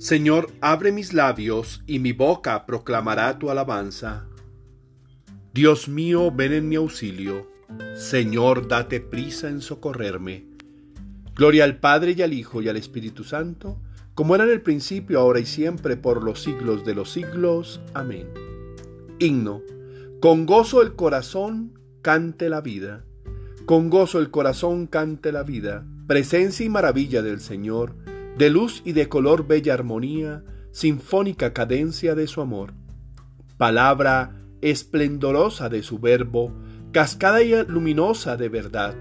Señor, abre mis labios y mi boca proclamará tu alabanza. Dios mío, ven en mi auxilio. Señor, date prisa en socorrerme. Gloria al Padre y al Hijo y al Espíritu Santo, como era en el principio, ahora y siempre, por los siglos de los siglos. Amén. Himno. Con gozo el corazón cante la vida. Con gozo el corazón cante la vida. Presencia y maravilla del Señor, de luz y de color bella armonía, sinfónica cadencia de su amor. Palabra esplendorosa de su verbo, cascada y luminosa de verdad,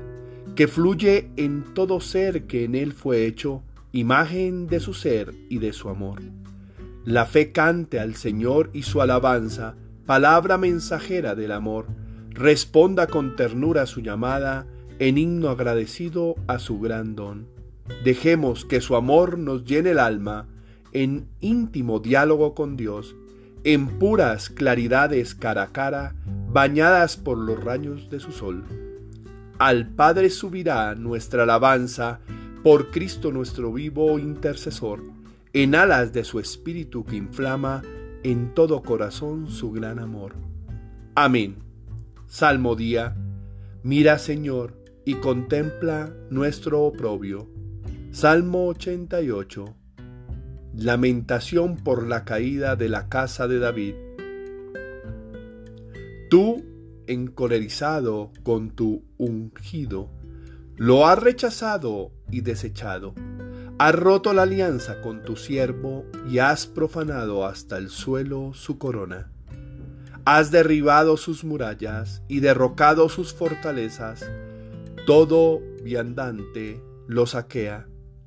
que fluye en todo ser que en él fue hecho, imagen de su ser y de su amor. La fe cante al Señor y su alabanza, palabra mensajera del amor, responda con ternura su llamada, en himno agradecido a su gran don. Dejemos que su amor nos llene el alma, en íntimo diálogo con Dios, en puras claridades cara a cara, bañadas por los rayos de su sol. Al Padre subirá nuestra alabanza por Cristo nuestro vivo intercesor, en alas de su espíritu que inflama en todo corazón su gran amor. Amén. Salmo día. Mira, Señor, y contempla nuestro oprobio. Salmo 88. Lamentación por la caída de la casa de David. Tú, encolerizado con tu ungido, lo has rechazado y desechado. Has roto la alianza con tu siervo y has profanado hasta el suelo su corona. Has derribado sus murallas y derrocado sus fortalezas. Todo viandante lo saquea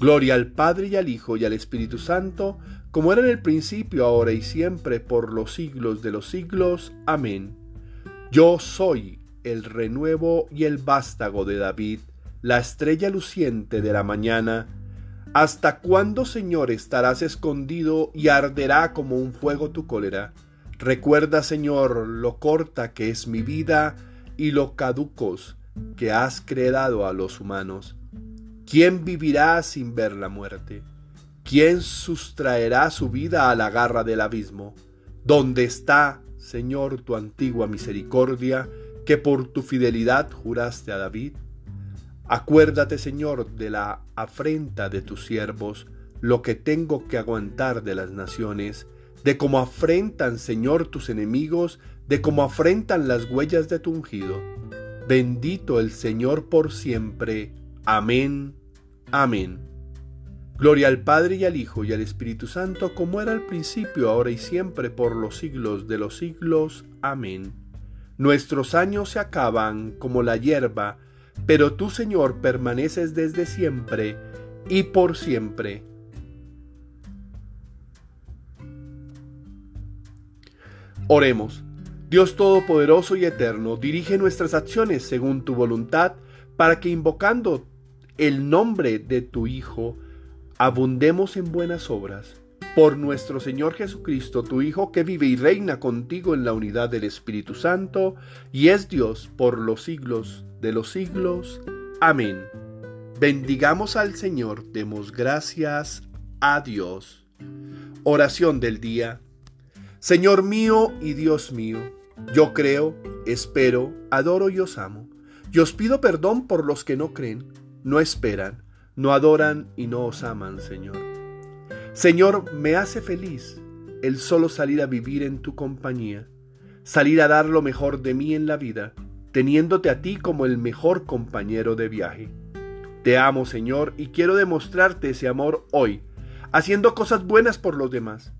Gloria al Padre y al Hijo y al Espíritu Santo, como era en el principio, ahora y siempre, por los siglos de los siglos. Amén. Yo soy el renuevo y el vástago de David, la estrella luciente de la mañana. ¿Hasta cuándo, Señor, estarás escondido y arderá como un fuego tu cólera? Recuerda, Señor, lo corta que es mi vida y lo caducos que has creado a los humanos. ¿Quién vivirá sin ver la muerte? ¿Quién sustraerá su vida a la garra del abismo? ¿Dónde está, Señor, tu antigua misericordia que por tu fidelidad juraste a David? Acuérdate, Señor, de la afrenta de tus siervos, lo que tengo que aguantar de las naciones, de cómo afrentan, Señor, tus enemigos, de cómo afrentan las huellas de tu ungido. Bendito el Señor por siempre. Amén. Amén. Gloria al Padre y al Hijo y al Espíritu Santo, como era al principio, ahora y siempre, por los siglos de los siglos. Amén. Nuestros años se acaban como la hierba, pero tú, Señor, permaneces desde siempre y por siempre. Oremos. Dios Todopoderoso y Eterno, dirige nuestras acciones según tu voluntad, para que invocando el nombre de tu Hijo, abundemos en buenas obras. Por nuestro Señor Jesucristo, tu Hijo, que vive y reina contigo en la unidad del Espíritu Santo, y es Dios por los siglos de los siglos. Amén. Bendigamos al Señor, demos gracias a Dios. Oración del día. Señor mío y Dios mío, yo creo, espero, adoro y os amo. Y os pido perdón por los que no creen no esperan, no adoran y no os aman, Señor. Señor, me hace feliz el solo salir a vivir en tu compañía, salir a dar lo mejor de mí en la vida, teniéndote a ti como el mejor compañero de viaje. Te amo, Señor, y quiero demostrarte ese amor hoy, haciendo cosas buenas por los demás,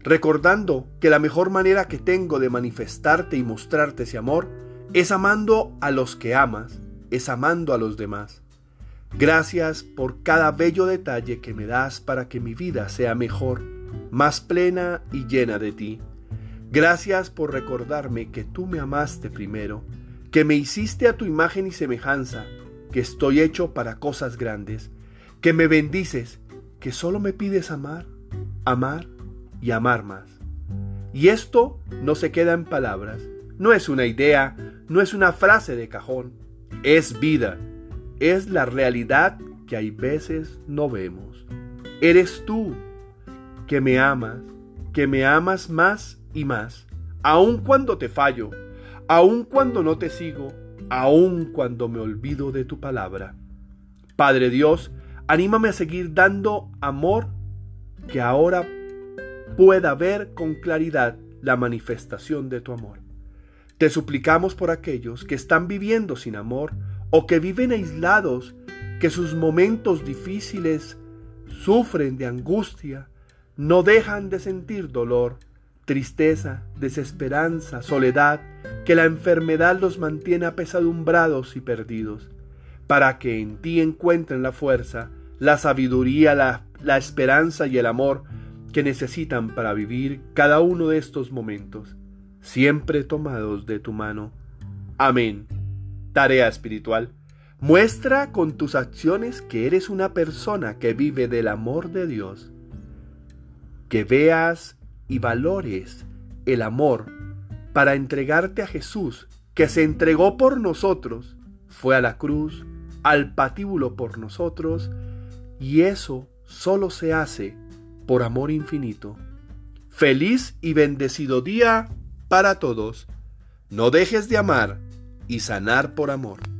recordando que la mejor manera que tengo de manifestarte y mostrarte ese amor es amando a los que amas, es amando a los demás. Gracias por cada bello detalle que me das para que mi vida sea mejor más plena y llena de ti. Gracias por recordarme que tú me amaste primero, que me hiciste a tu imagen y semejanza, que estoy hecho para cosas grandes, que me bendices, que solo me pides amar, amar y amar más. Y esto no se queda en palabras, no es una idea, no es una frase de cajón, es vida, es la realidad que hay veces no vemos. Eres tú que me amas, que me amas más y más, aun cuando te fallo, aun cuando no te sigo, aun cuando me olvido de tu palabra. Padre Dios, anímame a seguir dando amor que ahora pueda ver con claridad la manifestación de tu amor. Te suplicamos por aquellos que están viviendo sin amor o que viven aislados, que sus momentos difíciles sufren de angustia, no dejan de sentir dolor, tristeza, desesperanza, soledad, que la enfermedad los mantiene apesadumbrados y perdidos, para que en ti encuentren la fuerza, la sabiduría, la, la esperanza y el amor que necesitan para vivir cada uno de estos momentos, siempre tomados de tu mano. Amén. Tarea espiritual. Muestra con tus acciones que eres una persona que vive del amor de Dios. Que veas y valores el amor para entregarte a Jesús, que se entregó por nosotros, fue a la cruz, al patíbulo por nosotros, y eso solo se hace por amor infinito. Feliz y bendecido día para todos. No dejes de amar y sanar por amor.